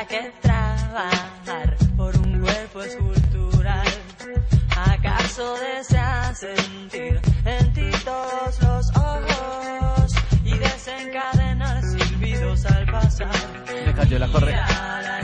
¿Para qué trabajar por un cuerpo escultural? ¿Acaso deseas sentir en ti todos los ojos y desencadenar silbidos al pasar? Me cayó la correa.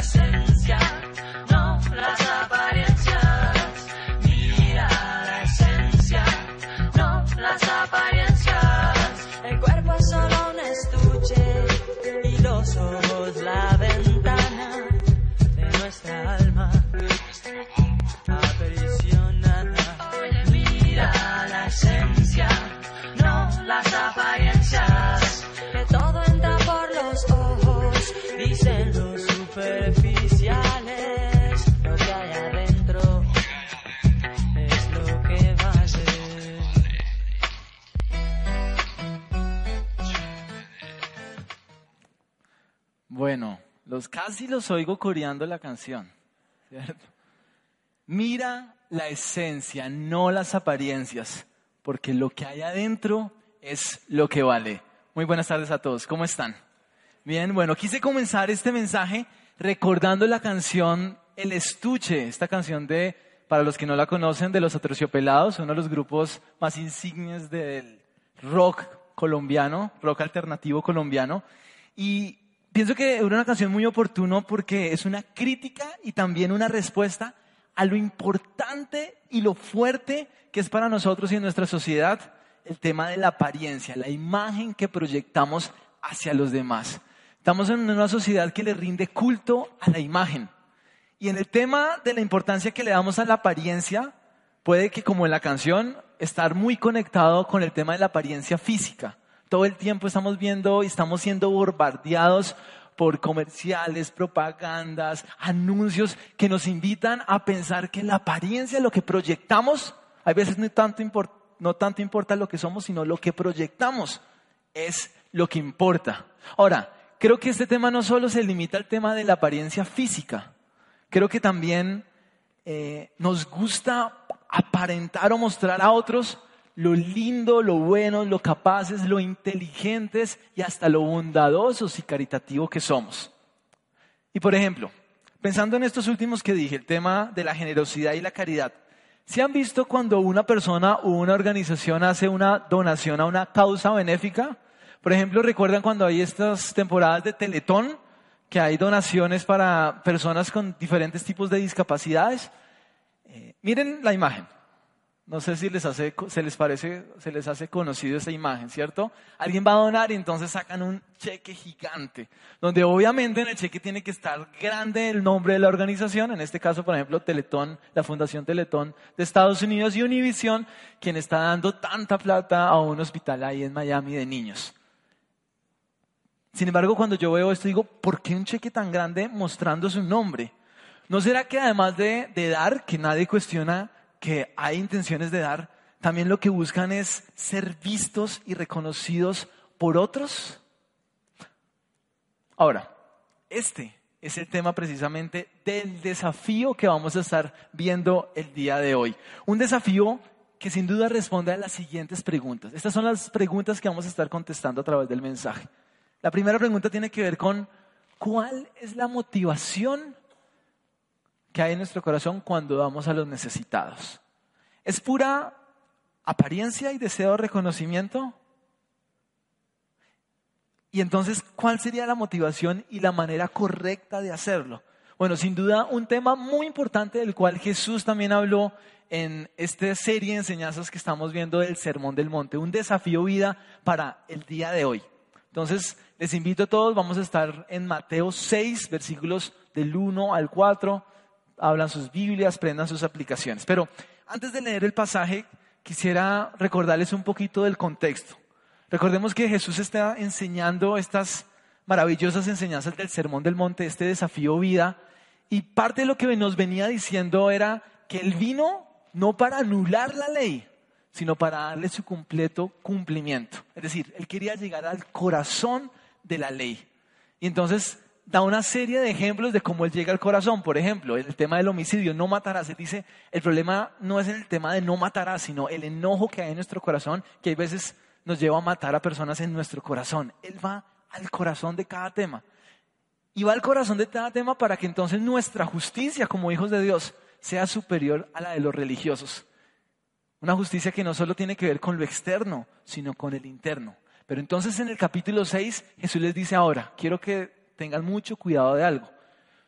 Casi los oigo coreando la canción, ¿cierto? Mira la esencia, no las apariencias, porque lo que hay adentro es lo que vale. Muy buenas tardes a todos, ¿cómo están? Bien, bueno, quise comenzar este mensaje recordando la canción El Estuche, esta canción de, para los que no la conocen, de los Aterciopelados, uno de los grupos más insignes del rock colombiano, rock alternativo colombiano. Y pienso que era una canción muy oportuna porque es una crítica y también una respuesta a lo importante y lo fuerte que es para nosotros y en nuestra sociedad el tema de la apariencia, la imagen que proyectamos hacia los demás. Estamos en una sociedad que le rinde culto a la imagen. Y en el tema de la importancia que le damos a la apariencia, puede que como en la canción, estar muy conectado con el tema de la apariencia física. Todo el tiempo estamos viendo y estamos siendo bombardeados por comerciales, propagandas, anuncios que nos invitan a pensar que la apariencia, lo que proyectamos, a veces no tanto, no tanto importa lo que somos, sino lo que proyectamos es lo que importa. Ahora, creo que este tema no solo se limita al tema de la apariencia física, creo que también eh, nos gusta aparentar o mostrar a otros lo lindo, lo bueno, lo capaces, lo inteligentes y hasta lo bondadosos y caritativos que somos. Y por ejemplo, pensando en estos últimos que dije, el tema de la generosidad y la caridad, ¿se han visto cuando una persona o una organización hace una donación a una causa benéfica? Por ejemplo, ¿recuerdan cuando hay estas temporadas de Teletón, que hay donaciones para personas con diferentes tipos de discapacidades? Eh, miren la imagen. No sé si les hace, se les parece, se les hace conocido esa imagen, ¿cierto? Alguien va a donar y entonces sacan un cheque gigante, donde obviamente en el cheque tiene que estar grande el nombre de la organización, en este caso, por ejemplo, Teletón, la Fundación Teletón de Estados Unidos y Univision, quien está dando tanta plata a un hospital ahí en Miami de niños. Sin embargo, cuando yo veo esto, digo, ¿por qué un cheque tan grande mostrando su nombre? ¿No será que además de, de dar, que nadie cuestiona que hay intenciones de dar, también lo que buscan es ser vistos y reconocidos por otros? Ahora, este es el tema precisamente del desafío que vamos a estar viendo el día de hoy. Un desafío que sin duda responde a las siguientes preguntas. Estas son las preguntas que vamos a estar contestando a través del mensaje. La primera pregunta tiene que ver con ¿cuál es la motivación que hay en nuestro corazón cuando damos a los necesitados? ¿Es pura apariencia y deseo de reconocimiento? Y entonces, ¿cuál sería la motivación y la manera correcta de hacerlo? Bueno, sin duda un tema muy importante del cual Jesús también habló en esta serie de enseñanzas que estamos viendo del Sermón del Monte, un desafío vida para el día de hoy. Entonces, les invito a todos, vamos a estar en Mateo 6, versículos del 1 al 4, hablan sus Biblias, prendan sus aplicaciones. Pero antes de leer el pasaje, quisiera recordarles un poquito del contexto. Recordemos que Jesús está enseñando estas maravillosas enseñanzas del Sermón del Monte, este desafío vida, y parte de lo que nos venía diciendo era que Él vino no para anular la ley, sino para darle su completo cumplimiento. Es decir, Él quería llegar al corazón de la ley. Y entonces da una serie de ejemplos de cómo Él llega al corazón. Por ejemplo, el tema del homicidio, no matarás. Él dice, el problema no es el tema de no matarás, sino el enojo que hay en nuestro corazón, que hay veces nos lleva a matar a personas en nuestro corazón. Él va al corazón de cada tema. Y va al corazón de cada tema para que entonces nuestra justicia como hijos de Dios sea superior a la de los religiosos. Una justicia que no solo tiene que ver con lo externo, sino con el interno. Pero entonces en el capítulo 6 Jesús les dice ahora, quiero que tengan mucho cuidado de algo.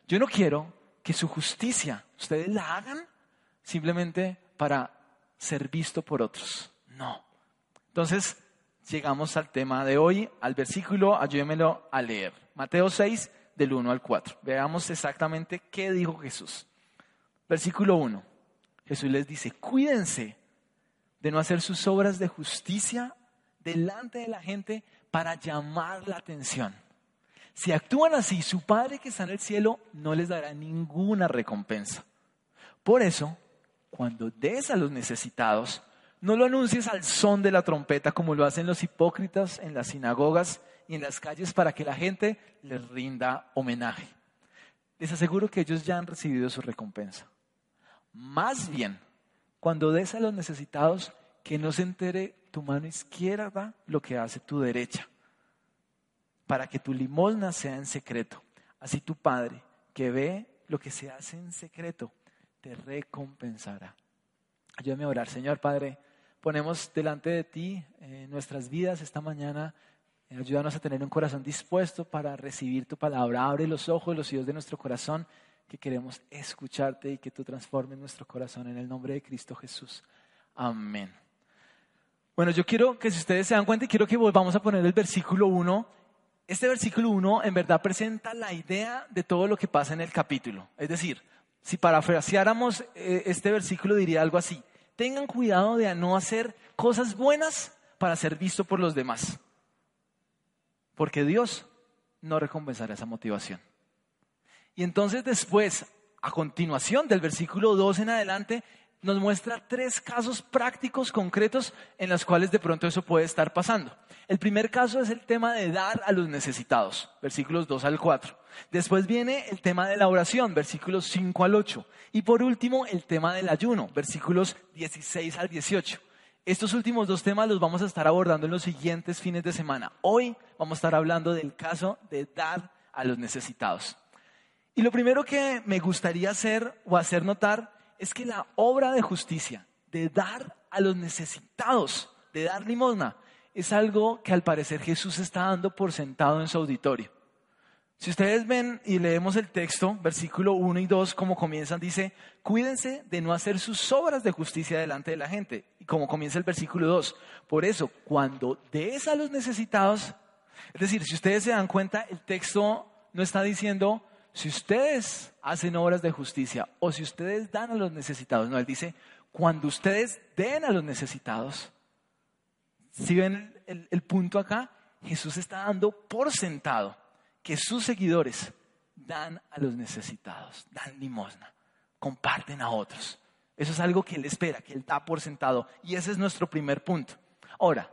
Yo no quiero que su justicia ustedes la hagan simplemente para ser visto por otros. No. Entonces llegamos al tema de hoy, al versículo, ayúdenmelo a leer. Mateo 6, del 1 al 4. Veamos exactamente qué dijo Jesús. Versículo 1. Jesús les dice, cuídense de no hacer sus obras de justicia delante de la gente para llamar la atención. Si actúan así, su Padre que está en el cielo no les dará ninguna recompensa. Por eso, cuando des a los necesitados, no lo anuncies al son de la trompeta como lo hacen los hipócritas en las sinagogas y en las calles para que la gente les rinda homenaje. Les aseguro que ellos ya han recibido su recompensa. Más bien, cuando des a los necesitados, que no se entere tu mano izquierda lo que hace tu derecha, para que tu limosna sea en secreto. Así tu Padre, que ve lo que se hace en secreto, te recompensará. Ayúdame a orar, Señor Padre. Ponemos delante de ti eh, nuestras vidas esta mañana ayúdanos a tener un corazón dispuesto para recibir tu palabra. Abre los ojos, los oídos de nuestro corazón, que queremos escucharte y que tú transformes nuestro corazón en el nombre de Cristo Jesús. Amén. Bueno, yo quiero que si ustedes se dan cuenta, quiero que volvamos a poner el versículo 1. Este versículo 1 en verdad presenta la idea de todo lo que pasa en el capítulo. Es decir, si parafraseáramos eh, este versículo diría algo así. Tengan cuidado de no hacer cosas buenas para ser visto por los demás porque Dios no recompensará esa motivación. Y entonces después, a continuación del versículo 2 en adelante, nos muestra tres casos prácticos concretos en los cuales de pronto eso puede estar pasando. El primer caso es el tema de dar a los necesitados, versículos 2 al 4. Después viene el tema de la oración, versículos 5 al 8. Y por último, el tema del ayuno, versículos 16 al 18. Estos últimos dos temas los vamos a estar abordando en los siguientes fines de semana. Hoy vamos a estar hablando del caso de dar a los necesitados. Y lo primero que me gustaría hacer o hacer notar es que la obra de justicia, de dar a los necesitados, de dar limosna, es algo que al parecer Jesús está dando por sentado en su auditorio. Si ustedes ven y leemos el texto, versículo 1 y 2, como comienzan, dice, cuídense de no hacer sus obras de justicia delante de la gente. Y como comienza el versículo 2, por eso, cuando des a los necesitados, es decir, si ustedes se dan cuenta, el texto no está diciendo, si ustedes hacen obras de justicia o si ustedes dan a los necesitados, no, él dice, cuando ustedes den a los necesitados, si ven el, el punto acá, Jesús está dando por sentado que sus seguidores dan a los necesitados, dan limosna, comparten a otros. Eso es algo que Él espera, que Él da por sentado. Y ese es nuestro primer punto. Ahora,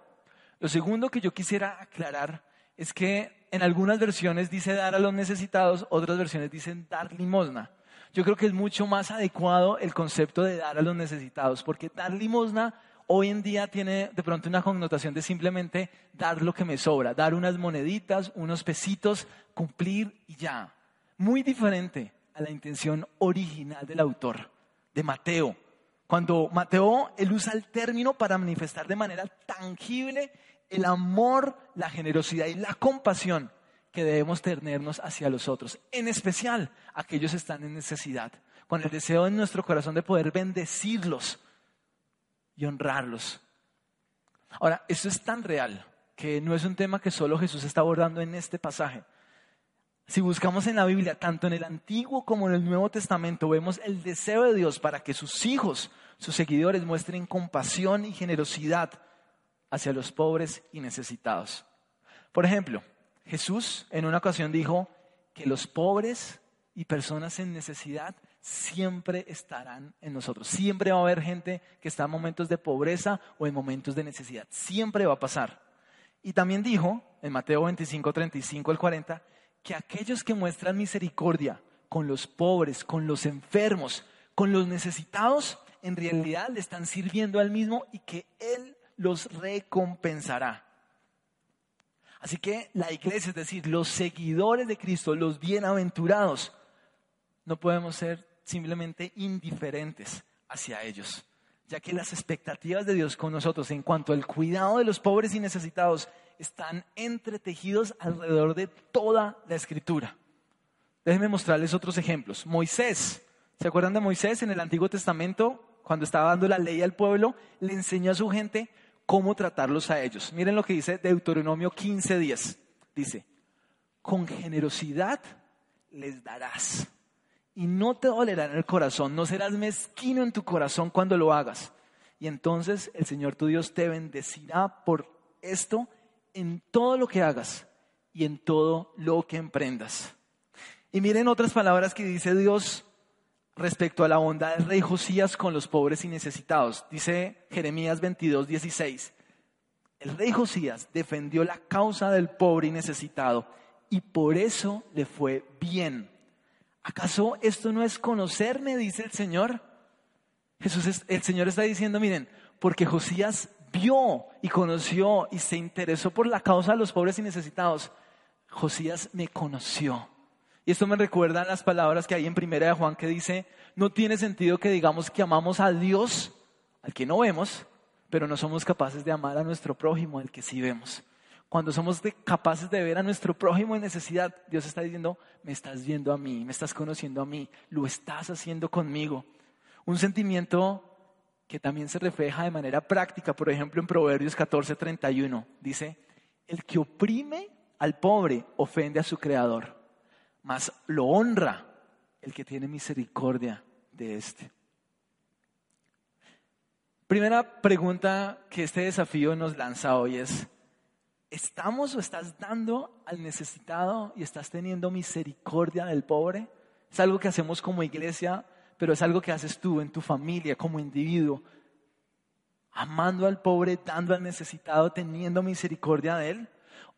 lo segundo que yo quisiera aclarar es que en algunas versiones dice dar a los necesitados, otras versiones dicen dar limosna. Yo creo que es mucho más adecuado el concepto de dar a los necesitados, porque dar limosna hoy en día tiene de pronto una connotación de simplemente dar lo que me sobra, dar unas moneditas, unos pesitos, cumplir y ya. Muy diferente a la intención original del autor, de Mateo. Cuando Mateo, él usa el término para manifestar de manera tangible el amor, la generosidad y la compasión que debemos tenernos hacia los otros, en especial aquellos que están en necesidad, con el deseo en nuestro corazón de poder bendecirlos y honrarlos. Ahora, esto es tan real que no es un tema que solo Jesús está abordando en este pasaje. Si buscamos en la Biblia, tanto en el Antiguo como en el Nuevo Testamento, vemos el deseo de Dios para que sus hijos, sus seguidores, muestren compasión y generosidad hacia los pobres y necesitados. Por ejemplo, Jesús en una ocasión dijo que los pobres y personas en necesidad siempre estarán en nosotros. Siempre va a haber gente que está en momentos de pobreza o en momentos de necesidad. Siempre va a pasar. Y también dijo, en Mateo 25, 35 al 40, que aquellos que muestran misericordia con los pobres, con los enfermos, con los necesitados, en realidad le están sirviendo al mismo y que Él los recompensará. Así que la iglesia, es decir, los seguidores de Cristo, los bienaventurados, no podemos ser simplemente indiferentes hacia ellos, ya que las expectativas de Dios con nosotros en cuanto al cuidado de los pobres y necesitados están entretejidos alrededor de toda la escritura. Déjenme mostrarles otros ejemplos. Moisés, ¿se acuerdan de Moisés en el Antiguo Testamento? Cuando estaba dando la ley al pueblo, le enseñó a su gente cómo tratarlos a ellos. Miren lo que dice Deuteronomio 15:10. Dice, con generosidad les darás y no te dolerá en el corazón, no serás mezquino en tu corazón cuando lo hagas. Y entonces el Señor tu Dios te bendecirá por esto en todo lo que hagas y en todo lo que emprendas. Y miren otras palabras que dice Dios respecto a la bondad del rey Josías con los pobres y necesitados. Dice Jeremías 22, 16. El rey Josías defendió la causa del pobre y necesitado y por eso le fue bien ¿Acaso esto no es conocerme? Dice el Señor. Jesús, el Señor está diciendo, miren, porque Josías vio y conoció y se interesó por la causa de los pobres y necesitados. Josías me conoció. Y esto me recuerda las palabras que hay en primera de Juan que dice, no tiene sentido que digamos que amamos a Dios, al que no vemos, pero no somos capaces de amar a nuestro prójimo, al que sí vemos. Cuando somos capaces de ver a nuestro prójimo en necesidad, Dios está diciendo, me estás viendo a mí, me estás conociendo a mí, lo estás haciendo conmigo. Un sentimiento que también se refleja de manera práctica, por ejemplo, en Proverbios 14:31, dice, el que oprime al pobre ofende a su creador, mas lo honra el que tiene misericordia de éste. Primera pregunta que este desafío nos lanza hoy es, ¿Estamos o estás dando al necesitado y estás teniendo misericordia del pobre? Es algo que hacemos como iglesia, pero es algo que haces tú en tu familia, como individuo. Amando al pobre, dando al necesitado, teniendo misericordia de él.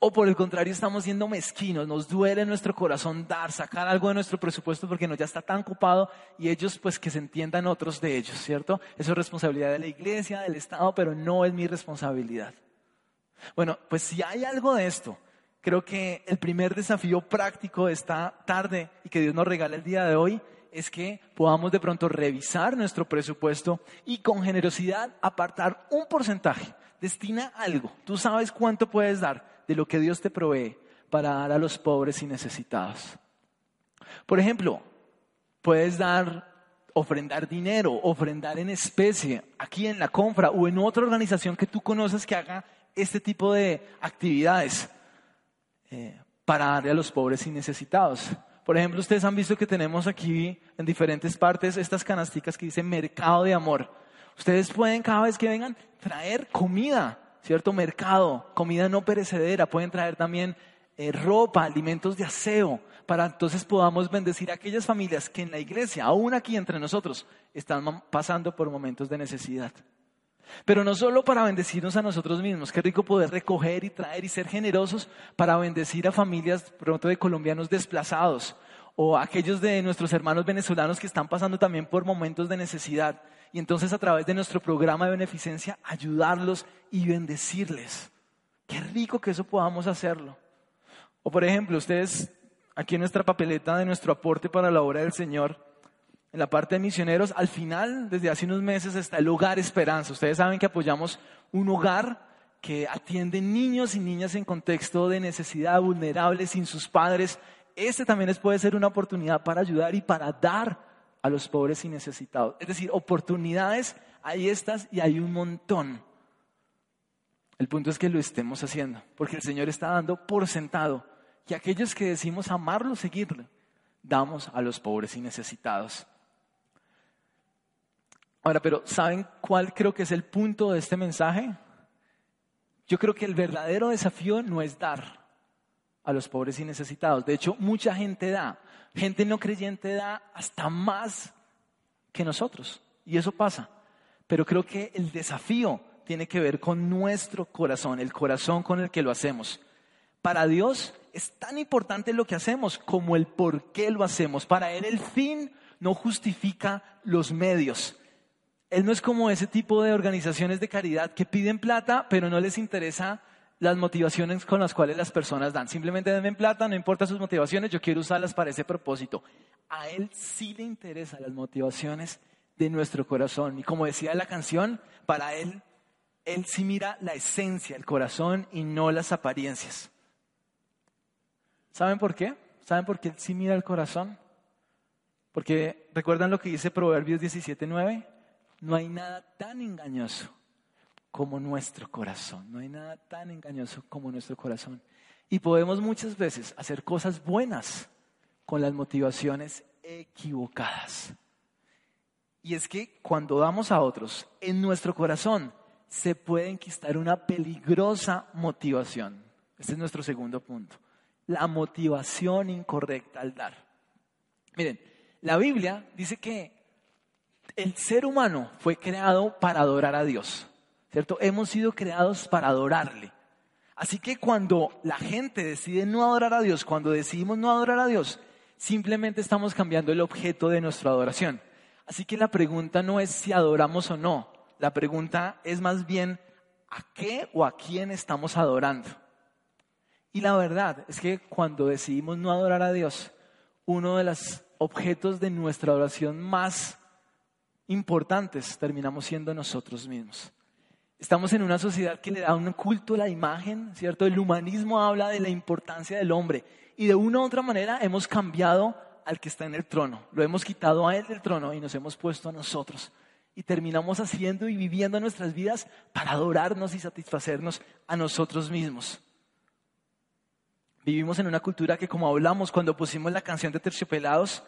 O por el contrario, estamos siendo mezquinos, nos duele en nuestro corazón dar, sacar algo de nuestro presupuesto porque no ya está tan ocupado y ellos pues que se entiendan otros de ellos, ¿cierto? Eso es responsabilidad de la iglesia, del Estado, pero no es mi responsabilidad. Bueno, pues si hay algo de esto, creo que el primer desafío práctico de esta tarde y que Dios nos regala el día de hoy es que podamos de pronto revisar nuestro presupuesto y con generosidad apartar un porcentaje. Destina algo. Tú sabes cuánto puedes dar de lo que Dios te provee para dar a los pobres y necesitados. Por ejemplo, puedes dar, ofrendar dinero, ofrendar en especie, aquí en la compra o en otra organización que tú conoces que haga este tipo de actividades eh, para darle a los pobres y necesitados. Por ejemplo, ustedes han visto que tenemos aquí en diferentes partes estas canasticas que dicen mercado de amor. Ustedes pueden cada vez que vengan traer comida, ¿cierto? Mercado, comida no perecedera. Pueden traer también eh, ropa, alimentos de aseo, para entonces podamos bendecir a aquellas familias que en la iglesia, aún aquí entre nosotros, están pasando por momentos de necesidad. Pero no solo para bendecirnos a nosotros mismos, qué rico poder recoger y traer y ser generosos para bendecir a familias pronto de colombianos desplazados o aquellos de nuestros hermanos venezolanos que están pasando también por momentos de necesidad. Y entonces a través de nuestro programa de beneficencia ayudarlos y bendecirles. Qué rico que eso podamos hacerlo. O por ejemplo, ustedes aquí en nuestra papeleta de nuestro aporte para la obra del Señor, en la parte de misioneros, al final, desde hace unos meses, está el Hogar Esperanza. Ustedes saben que apoyamos un hogar que atienden niños y niñas en contexto de necesidad, vulnerables, sin sus padres. Este también les puede ser una oportunidad para ayudar y para dar a los pobres y necesitados. Es decir, oportunidades hay estas y hay un montón. El punto es que lo estemos haciendo, porque el Señor está dando por sentado que aquellos que decimos amarlo, seguirle, damos a los pobres y necesitados. Ahora, pero ¿saben cuál creo que es el punto de este mensaje? Yo creo que el verdadero desafío no es dar a los pobres y necesitados. De hecho, mucha gente da. Gente no creyente da hasta más que nosotros. Y eso pasa. Pero creo que el desafío tiene que ver con nuestro corazón, el corazón con el que lo hacemos. Para Dios es tan importante lo que hacemos como el por qué lo hacemos. Para Él el fin no justifica los medios. Él no es como ese tipo de organizaciones de caridad que piden plata, pero no les interesa las motivaciones con las cuales las personas dan. Simplemente denme plata, no importa sus motivaciones, yo quiero usarlas para ese propósito. A Él sí le interesan las motivaciones de nuestro corazón. Y como decía la canción, para Él, Él sí mira la esencia, el corazón y no las apariencias. ¿Saben por qué? ¿Saben por qué Él sí mira el corazón? Porque recuerdan lo que dice Proverbios 17.9 no hay nada tan engañoso como nuestro corazón. No hay nada tan engañoso como nuestro corazón. Y podemos muchas veces hacer cosas buenas con las motivaciones equivocadas. Y es que cuando damos a otros, en nuestro corazón se puede enquistar una peligrosa motivación. Este es nuestro segundo punto. La motivación incorrecta al dar. Miren, la Biblia dice que el ser humano fue creado para adorar a Dios, ¿cierto? Hemos sido creados para adorarle. Así que cuando la gente decide no adorar a Dios, cuando decidimos no adorar a Dios, simplemente estamos cambiando el objeto de nuestra adoración. Así que la pregunta no es si adoramos o no, la pregunta es más bien a qué o a quién estamos adorando. Y la verdad es que cuando decidimos no adorar a Dios, uno de los objetos de nuestra adoración más importantes terminamos siendo nosotros mismos. Estamos en una sociedad que le da un culto a la imagen, ¿cierto? El humanismo habla de la importancia del hombre y de una u otra manera hemos cambiado al que está en el trono. Lo hemos quitado a él del trono y nos hemos puesto a nosotros. Y terminamos haciendo y viviendo nuestras vidas para adorarnos y satisfacernos a nosotros mismos. Vivimos en una cultura que, como hablamos cuando pusimos la canción de Terciopelados,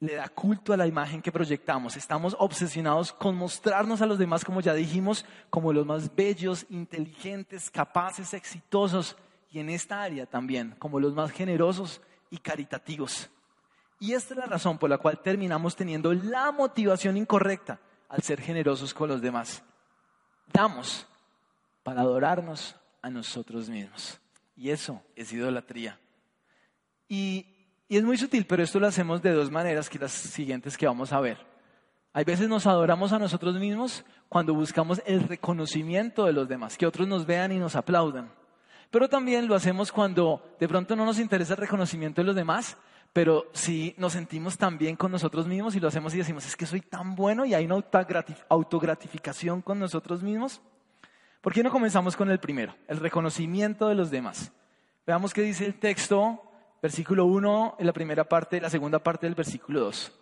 le da culto a la imagen que proyectamos. Estamos obsesionados con mostrarnos a los demás, como ya dijimos, como los más bellos, inteligentes, capaces, exitosos y en esta área también, como los más generosos y caritativos. Y esta es la razón por la cual terminamos teniendo la motivación incorrecta al ser generosos con los demás. Damos para adorarnos a nosotros mismos. Y eso es idolatría. Y y es muy sutil, pero esto lo hacemos de dos maneras que las siguientes que vamos a ver. Hay veces nos adoramos a nosotros mismos cuando buscamos el reconocimiento de los demás, que otros nos vean y nos aplaudan. Pero también lo hacemos cuando de pronto no nos interesa el reconocimiento de los demás, pero sí nos sentimos tan bien con nosotros mismos y lo hacemos y decimos, es que soy tan bueno y hay una autogratificación con nosotros mismos. ¿Por qué no comenzamos con el primero, el reconocimiento de los demás? Veamos qué dice el texto versículo 1 en la primera parte, la segunda parte del versículo 2.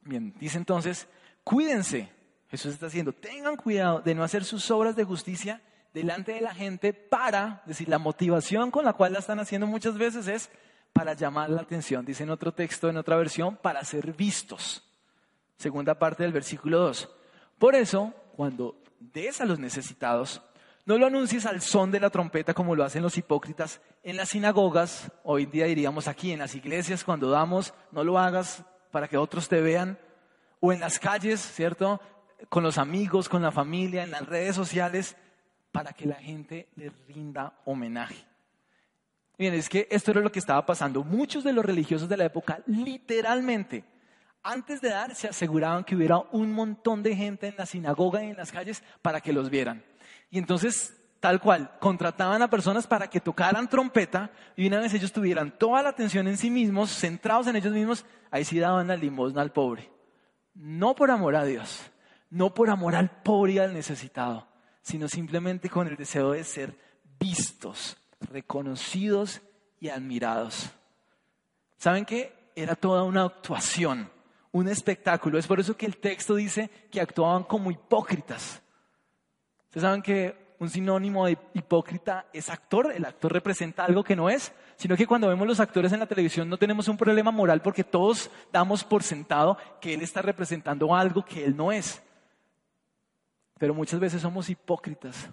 Bien, dice entonces, cuídense, Jesús está diciendo, tengan cuidado de no hacer sus obras de justicia delante de la gente para, decir, la motivación con la cual la están haciendo muchas veces es para llamar la atención, dice en otro texto, en otra versión, para ser vistos. Segunda parte del versículo 2. Por eso, cuando des a los necesitados, no lo anuncies al son de la trompeta como lo hacen los hipócritas en las sinagogas, hoy día diríamos aquí en las iglesias cuando damos, no lo hagas para que otros te vean, o en las calles, ¿cierto? Con los amigos, con la familia, en las redes sociales, para que la gente le rinda homenaje. Bien, es que esto era lo que estaba pasando. Muchos de los religiosos de la época, literalmente, antes de dar, se aseguraban que hubiera un montón de gente en la sinagoga y en las calles para que los vieran. Y entonces, tal cual, contrataban a personas para que tocaran trompeta y una vez ellos tuvieran toda la atención en sí mismos, centrados en ellos mismos, ahí sí daban la limosna al pobre. No por amor a Dios, no por amor al pobre y al necesitado, sino simplemente con el deseo de ser vistos, reconocidos y admirados. ¿Saben qué? Era toda una actuación, un espectáculo. Es por eso que el texto dice que actuaban como hipócritas. Ustedes saben que un sinónimo de hipócrita es actor. El actor representa algo que no es, sino que cuando vemos los actores en la televisión no tenemos un problema moral porque todos damos por sentado que él está representando algo que él no es. Pero muchas veces somos hipócritas,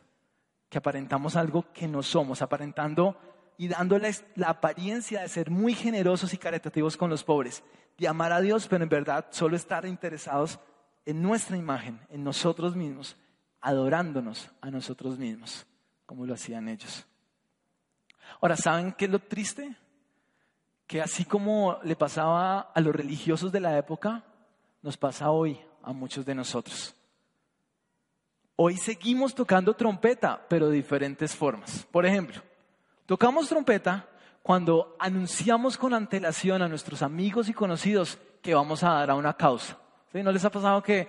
que aparentamos algo que no somos, aparentando y dándoles la apariencia de ser muy generosos y caritativos con los pobres, de amar a Dios, pero en verdad solo estar interesados en nuestra imagen, en nosotros mismos, adorándonos a nosotros mismos, como lo hacían ellos. Ahora, ¿saben qué es lo triste? Que así como le pasaba a los religiosos de la época, nos pasa hoy a muchos de nosotros. Hoy seguimos tocando trompeta, pero de diferentes formas. Por ejemplo, tocamos trompeta cuando anunciamos con antelación a nuestros amigos y conocidos que vamos a dar a una causa. ¿No les ha pasado que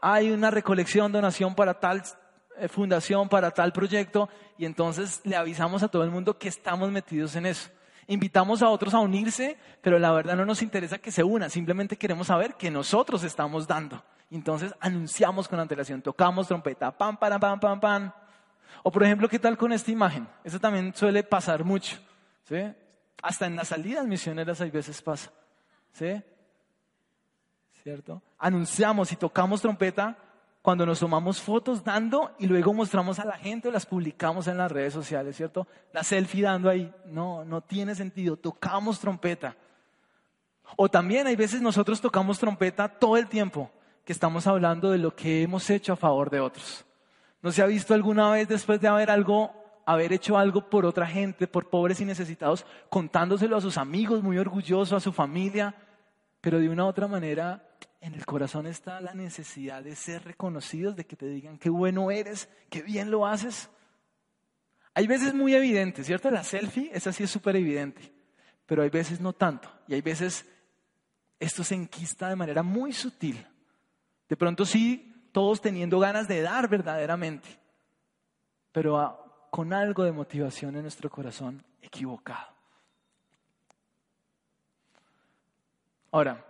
hay una recolección, donación para tal eh, fundación, para tal proyecto, y entonces le avisamos a todo el mundo que estamos metidos en eso? Invitamos a otros a unirse, pero la verdad no nos interesa que se unan, simplemente queremos saber que nosotros estamos dando. Entonces anunciamos con antelación, tocamos trompeta, pam, pam, pam, pam, pam. O por ejemplo, ¿qué tal con esta imagen? Eso también suele pasar mucho. ¿sí? Hasta en las salidas misioneras hay veces pasa. ¿sí? ¿Cierto? Anunciamos y tocamos trompeta cuando nos tomamos fotos dando y luego mostramos a la gente o las publicamos en las redes sociales, ¿cierto? La selfie dando ahí. No, no tiene sentido. Tocamos trompeta. O también hay veces nosotros tocamos trompeta todo el tiempo que estamos hablando de lo que hemos hecho a favor de otros. ¿No se ha visto alguna vez después de haber algo, haber hecho algo por otra gente, por pobres y necesitados, contándoselo a sus amigos, muy orgulloso, a su familia, pero de una u otra manera en el corazón está la necesidad de ser reconocidos, de que te digan qué bueno eres, qué bien lo haces? Hay veces muy evidente, ¿cierto? La selfie, esa sí es súper evidente, pero hay veces no tanto, y hay veces esto se enquista de manera muy sutil. De pronto sí, todos teniendo ganas de dar verdaderamente, pero con algo de motivación en nuestro corazón equivocado. Ahora,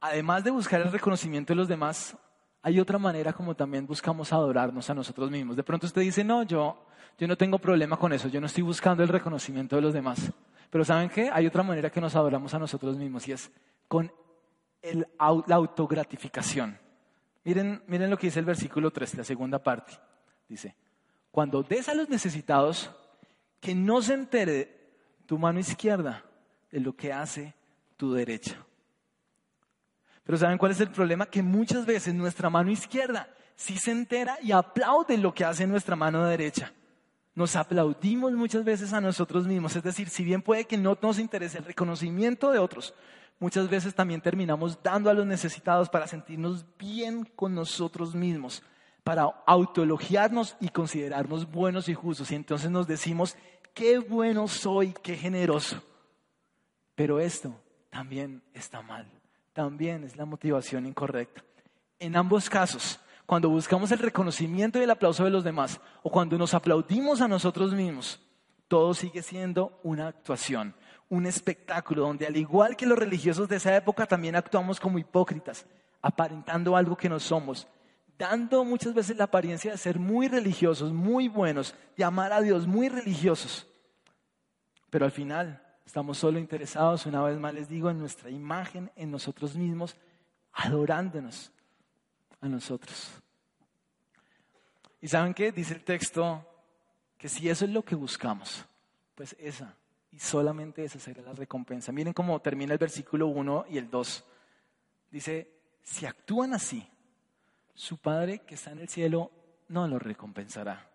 además de buscar el reconocimiento de los demás, hay otra manera como también buscamos adorarnos a nosotros mismos. De pronto usted dice, no, yo, yo no tengo problema con eso, yo no estoy buscando el reconocimiento de los demás. Pero ¿saben qué? Hay otra manera que nos adoramos a nosotros mismos y es con la autogratificación. Miren, miren lo que dice el versículo 3, la segunda parte. Dice, cuando des a los necesitados, que no se entere tu mano izquierda de lo que hace tu derecha. Pero ¿saben cuál es el problema? Que muchas veces nuestra mano izquierda sí se entera y aplaude lo que hace nuestra mano derecha. Nos aplaudimos muchas veces a nosotros mismos. Es decir, si bien puede que no nos interese el reconocimiento de otros, muchas veces también terminamos dando a los necesitados para sentirnos bien con nosotros mismos, para autoelogiarnos y considerarnos buenos y justos. Y entonces nos decimos, qué bueno soy, qué generoso. Pero esto también está mal, también es la motivación incorrecta. En ambos casos, cuando buscamos el reconocimiento y el aplauso de los demás, o cuando nos aplaudimos a nosotros mismos, todo sigue siendo una actuación un espectáculo donde al igual que los religiosos de esa época también actuamos como hipócritas, aparentando algo que no somos, dando muchas veces la apariencia de ser muy religiosos, muy buenos, de amar a Dios, muy religiosos. Pero al final estamos solo interesados, una vez más les digo, en nuestra imagen, en nosotros mismos, adorándonos a nosotros. ¿Y saben qué? Dice el texto que si eso es lo que buscamos, pues esa y solamente esa será la recompensa. Miren cómo termina el versículo 1 y el 2. Dice, si actúan así, su Padre que está en el cielo no los recompensará.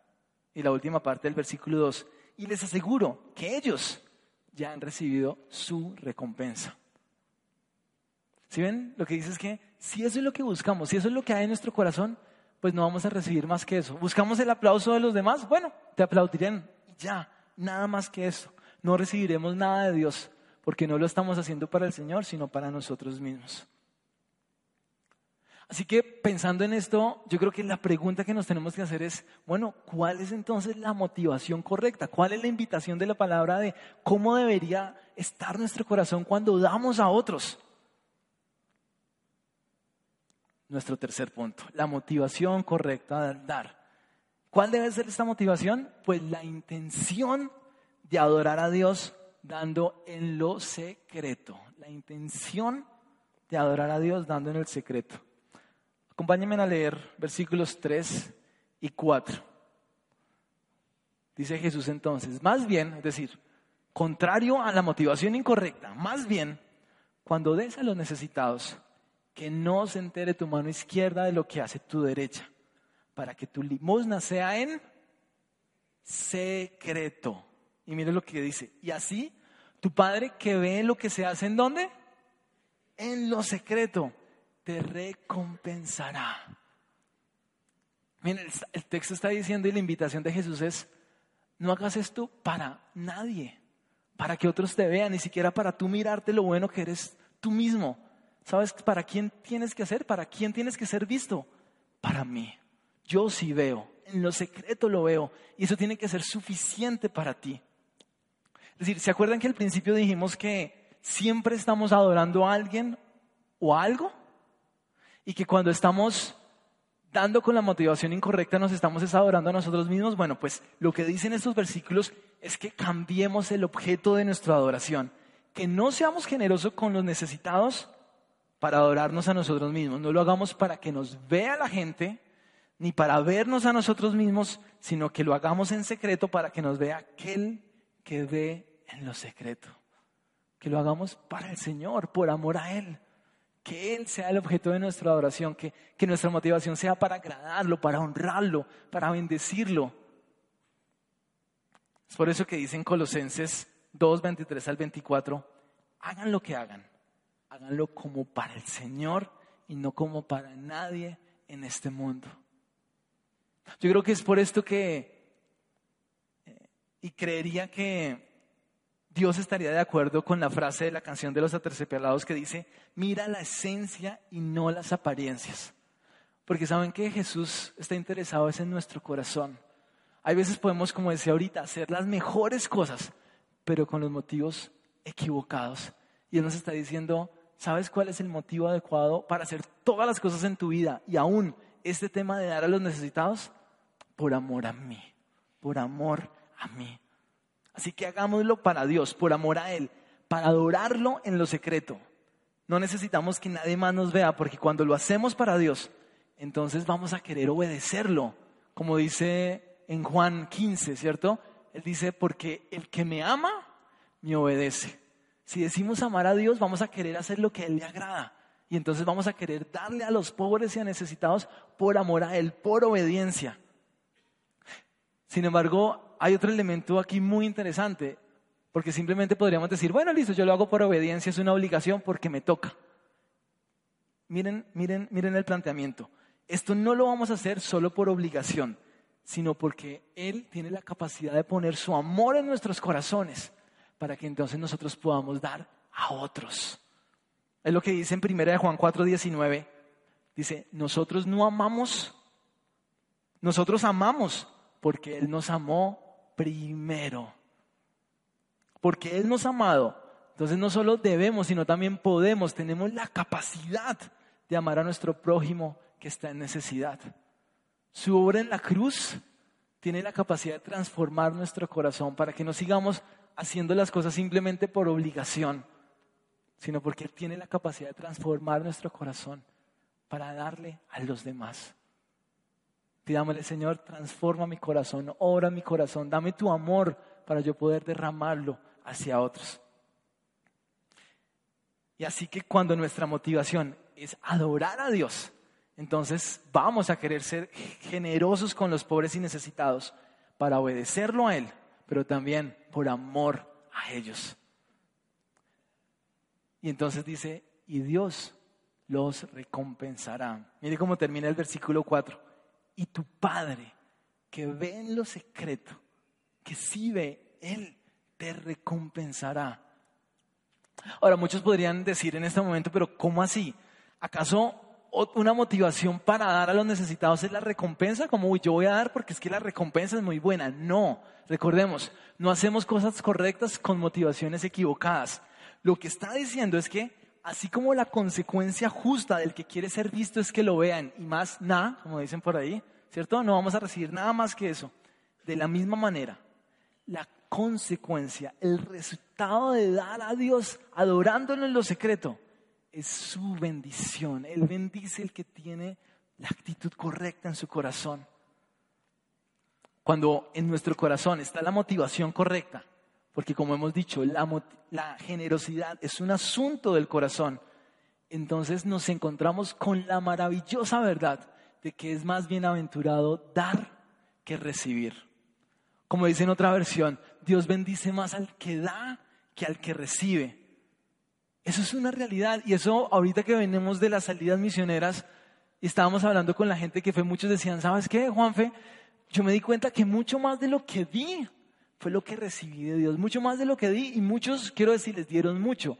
Y la última parte del versículo 2, y les aseguro que ellos ya han recibido su recompensa. Si ven? Lo que dice es que si eso es lo que buscamos, si eso es lo que hay en nuestro corazón, pues no vamos a recibir más que eso. ¿Buscamos el aplauso de los demás? Bueno, te aplaudirán ya, nada más que eso no recibiremos nada de Dios, porque no lo estamos haciendo para el Señor, sino para nosotros mismos. Así que pensando en esto, yo creo que la pregunta que nos tenemos que hacer es, bueno, ¿cuál es entonces la motivación correcta? ¿Cuál es la invitación de la palabra de cómo debería estar nuestro corazón cuando damos a otros? Nuestro tercer punto, la motivación correcta de dar. ¿Cuál debe ser esta motivación? Pues la intención de adorar a Dios dando en lo secreto. La intención de adorar a Dios dando en el secreto. Acompáñenme a leer versículos 3 y 4. Dice Jesús entonces, más bien, es decir, contrario a la motivación incorrecta, más bien, cuando des a los necesitados, que no se entere tu mano izquierda de lo que hace tu derecha, para que tu limosna sea en secreto. Y mire lo que dice, y así tu Padre que ve lo que se hace en dónde? En lo secreto te recompensará. Miren, el texto está diciendo y la invitación de Jesús es, no hagas esto para nadie, para que otros te vean, ni siquiera para tú mirarte lo bueno que eres tú mismo. ¿Sabes para quién tienes que hacer? ¿Para quién tienes que ser visto? Para mí. Yo sí veo, en lo secreto lo veo, y eso tiene que ser suficiente para ti. Es decir, ¿se acuerdan que al principio dijimos que siempre estamos adorando a alguien o algo? Y que cuando estamos dando con la motivación incorrecta nos estamos adorando a nosotros mismos, bueno, pues lo que dicen estos versículos es que cambiemos el objeto de nuestra adoración, que no seamos generosos con los necesitados para adorarnos a nosotros mismos, no lo hagamos para que nos vea la gente, ni para vernos a nosotros mismos, sino que lo hagamos en secreto para que nos vea aquel que ve en lo secreto, que lo hagamos para el Señor, por amor a Él que Él sea el objeto de nuestra adoración, que, que nuestra motivación sea para agradarlo, para honrarlo, para bendecirlo. Es por eso que dicen Colosenses 2, 23 al 24, hagan lo que hagan, háganlo como para el Señor y no como para nadie en este mundo. Yo creo que es por esto que, eh, y creería que Dios estaría de acuerdo con la frase de la canción de los aterciopelados que dice, mira la esencia y no las apariencias. Porque saben que Jesús está interesado es en nuestro corazón. Hay veces podemos, como decía ahorita, hacer las mejores cosas, pero con los motivos equivocados. Y Él nos está diciendo, ¿sabes cuál es el motivo adecuado para hacer todas las cosas en tu vida? Y aún este tema de dar a los necesitados, por amor a mí, por amor a mí. Así que hagámoslo para Dios, por amor a Él, para adorarlo en lo secreto. No necesitamos que nadie más nos vea, porque cuando lo hacemos para Dios, entonces vamos a querer obedecerlo. Como dice en Juan 15, ¿cierto? Él dice, porque el que me ama, me obedece. Si decimos amar a Dios, vamos a querer hacer lo que Él le agrada. Y entonces vamos a querer darle a los pobres y a necesitados por amor a Él, por obediencia. Sin embargo, hay otro elemento aquí muy interesante, porque simplemente podríamos decir, bueno, listo, yo lo hago por obediencia, es una obligación porque me toca. Miren, miren, miren el planteamiento. Esto no lo vamos a hacer solo por obligación, sino porque Él tiene la capacidad de poner su amor en nuestros corazones para que entonces nosotros podamos dar a otros. Es lo que dice en 1 Juan 4, 19. Dice, nosotros no amamos, nosotros amamos porque Él nos amó primero. Porque Él nos ha amado. Entonces no solo debemos, sino también podemos, tenemos la capacidad de amar a nuestro prójimo que está en necesidad. Su obra en la cruz tiene la capacidad de transformar nuestro corazón para que no sigamos haciendo las cosas simplemente por obligación, sino porque Él tiene la capacidad de transformar nuestro corazón para darle a los demás. Pidámosle, Señor, transforma mi corazón, obra mi corazón, dame tu amor para yo poder derramarlo hacia otros. Y así que cuando nuestra motivación es adorar a Dios, entonces vamos a querer ser generosos con los pobres y necesitados para obedecerlo a Él, pero también por amor a ellos. Y entonces dice, y Dios los recompensará. Mire cómo termina el versículo 4 y tu Padre, que ve en lo secreto, que sí ve, Él te recompensará. Ahora, muchos podrían decir en este momento, pero ¿cómo así? ¿Acaso una motivación para dar a los necesitados es la recompensa, como "Uy, yo voy a dar porque es que la recompensa es muy buena. No, recordemos, no hacemos cosas correctas con motivaciones equivocadas. Lo que está diciendo es que así como la consecuencia justa del que quiere ser visto es que lo vean y más nada, como dicen por ahí, ¿cierto? No vamos a recibir nada más que eso. De la misma manera, la consecuencia, el resultado de dar a Dios adorándolo en lo secreto, es su bendición. Él bendice el que tiene la actitud correcta en su corazón. Cuando en nuestro corazón está la motivación correcta, porque como hemos dicho, la, generosidad es un asunto del corazón, entonces nos encontramos con la maravillosa verdad de que es más bienaventurado dar que recibir. Como dice en otra versión, Dios bendice más al que da que al que recibe. Eso es una realidad y eso ahorita que venimos de las salidas misioneras y estábamos hablando con la gente que fue, muchos decían, ¿sabes qué, Juanfe? Yo me di cuenta que mucho más de lo que di fue lo que recibí de Dios, mucho más de lo que di y muchos, quiero decirles, dieron mucho.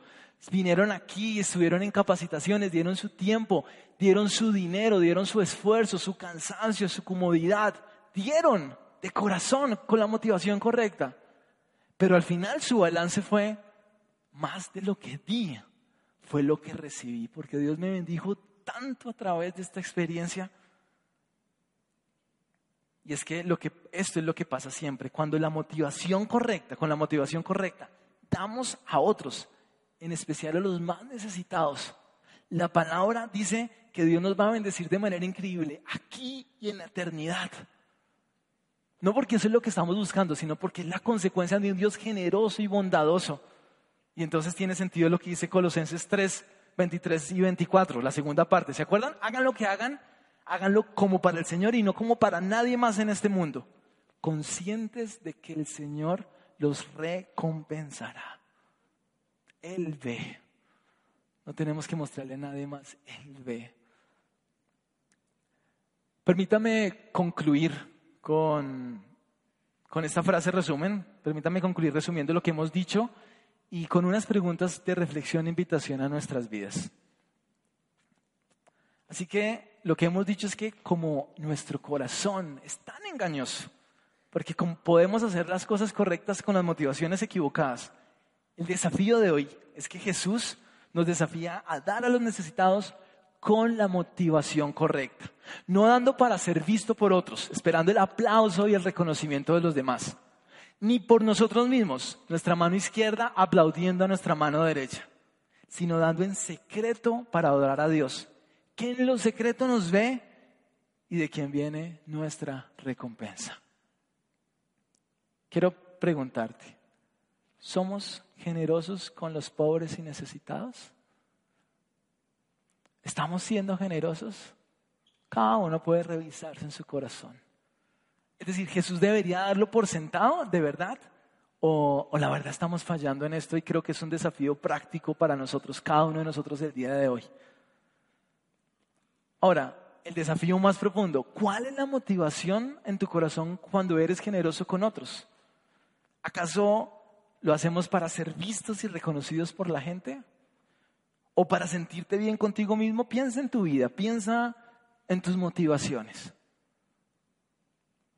Vinieron aquí, estuvieron en capacitaciones, dieron su tiempo, dieron su dinero, dieron su esfuerzo, su cansancio, su comodidad, dieron de corazón con la motivación correcta. Pero al final su balance fue más de lo que di, fue lo que recibí, porque Dios me bendijo tanto a través de esta experiencia. Y es que, esto es lo que pasa siempre, cuando la motivación correcta, con la motivación correcta, damos a otros, en especial a los más necesitados. La palabra dice que Dios nos va a bendecir de manera increíble aquí y en la eternidad. No porque eso es lo que estamos buscando, sino porque es la consecuencia de un Dios generoso y bondadoso. Y entonces tiene sentido lo que dice Colosenses 3, 23 y 24, la segunda parte. ¿Se acuerdan? Hagan lo que hagan, háganlo como para el Señor y no como para nadie más en este mundo. Conscientes de que el Señor los recompensará. Él ve. No tenemos que mostrarle a nadie más. Él ve. Permítame concluir con, con esta frase resumen. Permítame concluir resumiendo lo que hemos dicho y con unas preguntas de reflexión e invitación a nuestras vidas. Así que lo que hemos dicho es que como nuestro corazón es tan engañoso, porque como podemos hacer las cosas correctas con las motivaciones equivocadas, el desafío de hoy es que Jesús nos desafía a dar a los necesitados con la motivación correcta, no dando para ser visto por otros, esperando el aplauso y el reconocimiento de los demás, ni por nosotros mismos, nuestra mano izquierda aplaudiendo a nuestra mano derecha, sino dando en secreto para adorar a Dios, en lo secreto nos ve y de quien viene nuestra recompensa. Quiero preguntarte, ¿somos generosos con los pobres y necesitados? ¿Estamos siendo generosos? Cada uno puede revisarse en su corazón. Es decir, Jesús debería darlo por sentado, de verdad, o, o, la verdad estamos fallando en esto y creo que es un desafío práctico para nosotros, cada uno de nosotros el día de hoy. Ahora, el desafío más profundo, ¿cuál es la motivación en tu corazón cuando eres generoso con otros? ¿Acaso lo hacemos para ser vistos y reconocidos por la gente? ¿O para sentirte bien contigo mismo? Piensa en tu vida, piensa en tus motivaciones.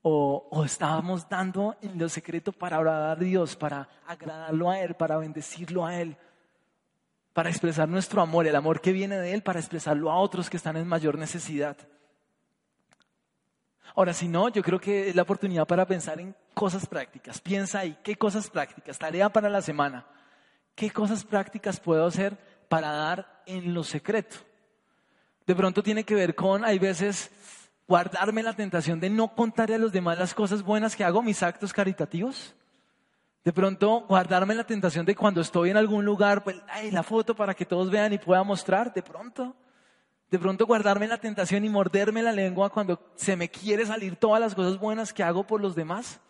O, o, estábamos dando en lo secreto para agradar a Dios, para agradarlo a Él, para bendecirlo a Él, para expresar nuestro amor, el amor que viene de Él, para expresarlo a otros que están en mayor necesidad. Ahora, si no, yo creo que es la oportunidad para pensar en cosas prácticas. Piensa ahí, ¿qué cosas prácticas? Tarea para la semana. ¿Qué cosas prácticas puedo hacer para dar en lo secreto? De pronto tiene que ver con, hay veces, guardarme la tentación de no contarle a los demás las cosas buenas que hago, mis actos caritativos. De pronto guardarme la tentación de cuando estoy en algún lugar, pues, ay, la foto para que todos vean y pueda mostrar, de pronto. De pronto guardarme la tentación y morderme la lengua cuando se me quiere salir todas las cosas buenas que hago por los demás.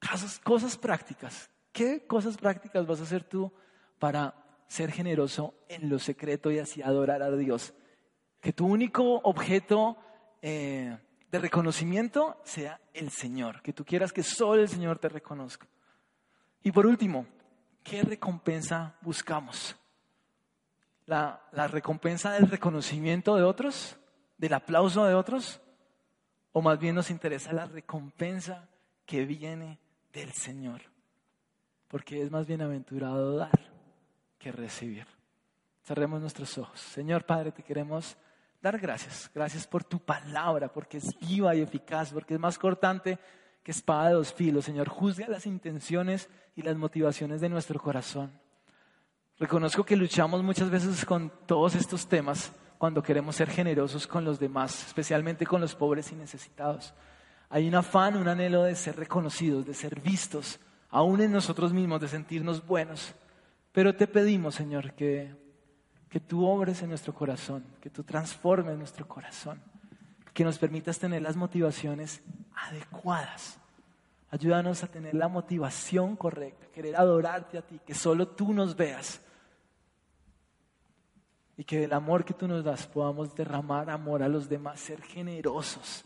Cosas, cosas prácticas. ¿Qué cosas prácticas vas a hacer tú para ser generoso en lo secreto y así adorar a Dios? Que tu único objeto eh, de reconocimiento sea el Señor. Que tú quieras que solo el Señor te reconozca. Y por último, ¿qué recompensa buscamos? la, la recompensa del reconocimiento de otros, del aplauso de otros, o más bien nos interesa la recompensa que viene del Señor, porque es más bienaventurado dar que recibir. Cerremos nuestros ojos. Señor Padre, te queremos dar gracias. Gracias por tu palabra, porque es viva y eficaz, porque es más cortante que espada de dos filos. Señor, juzga las intenciones y las motivaciones de nuestro corazón. Reconozco que luchamos muchas veces con todos estos temas cuando queremos ser generosos con los demás, especialmente con los pobres y necesitados. Hay un afán, un anhelo de ser reconocidos, de ser vistos, aún en nosotros mismos, de sentirnos buenos. Pero te pedimos, Señor, que, que tú obres en nuestro corazón, que tú transformes nuestro corazón, que nos permitas tener las motivaciones adecuadas. Ayúdanos a tener la motivación correcta, querer adorarte a ti, que solo tú nos veas. Y que del amor que tú nos das podamos derramar amor a los demás, ser generosos,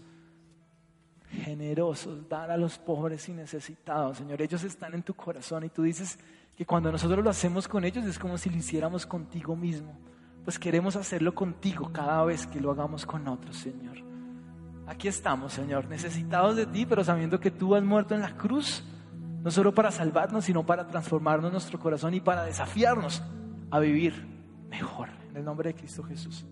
generosos, dar a los pobres y necesitados. Señor, ellos están en tu corazón y tú dices que cuando nosotros lo hacemos con ellos es como si lo hiciéramos contigo mismo. Pues queremos hacerlo contigo cada vez que lo hagamos con otros, Señor. Aquí estamos, Señor, necesitados de ti, pero sabiendo que tú has muerto en la cruz, no solo para salvarnos, sino para transformarnos nuestro corazón y para desafiarnos a vivir mejor. En el nombre de Cristo Jesús.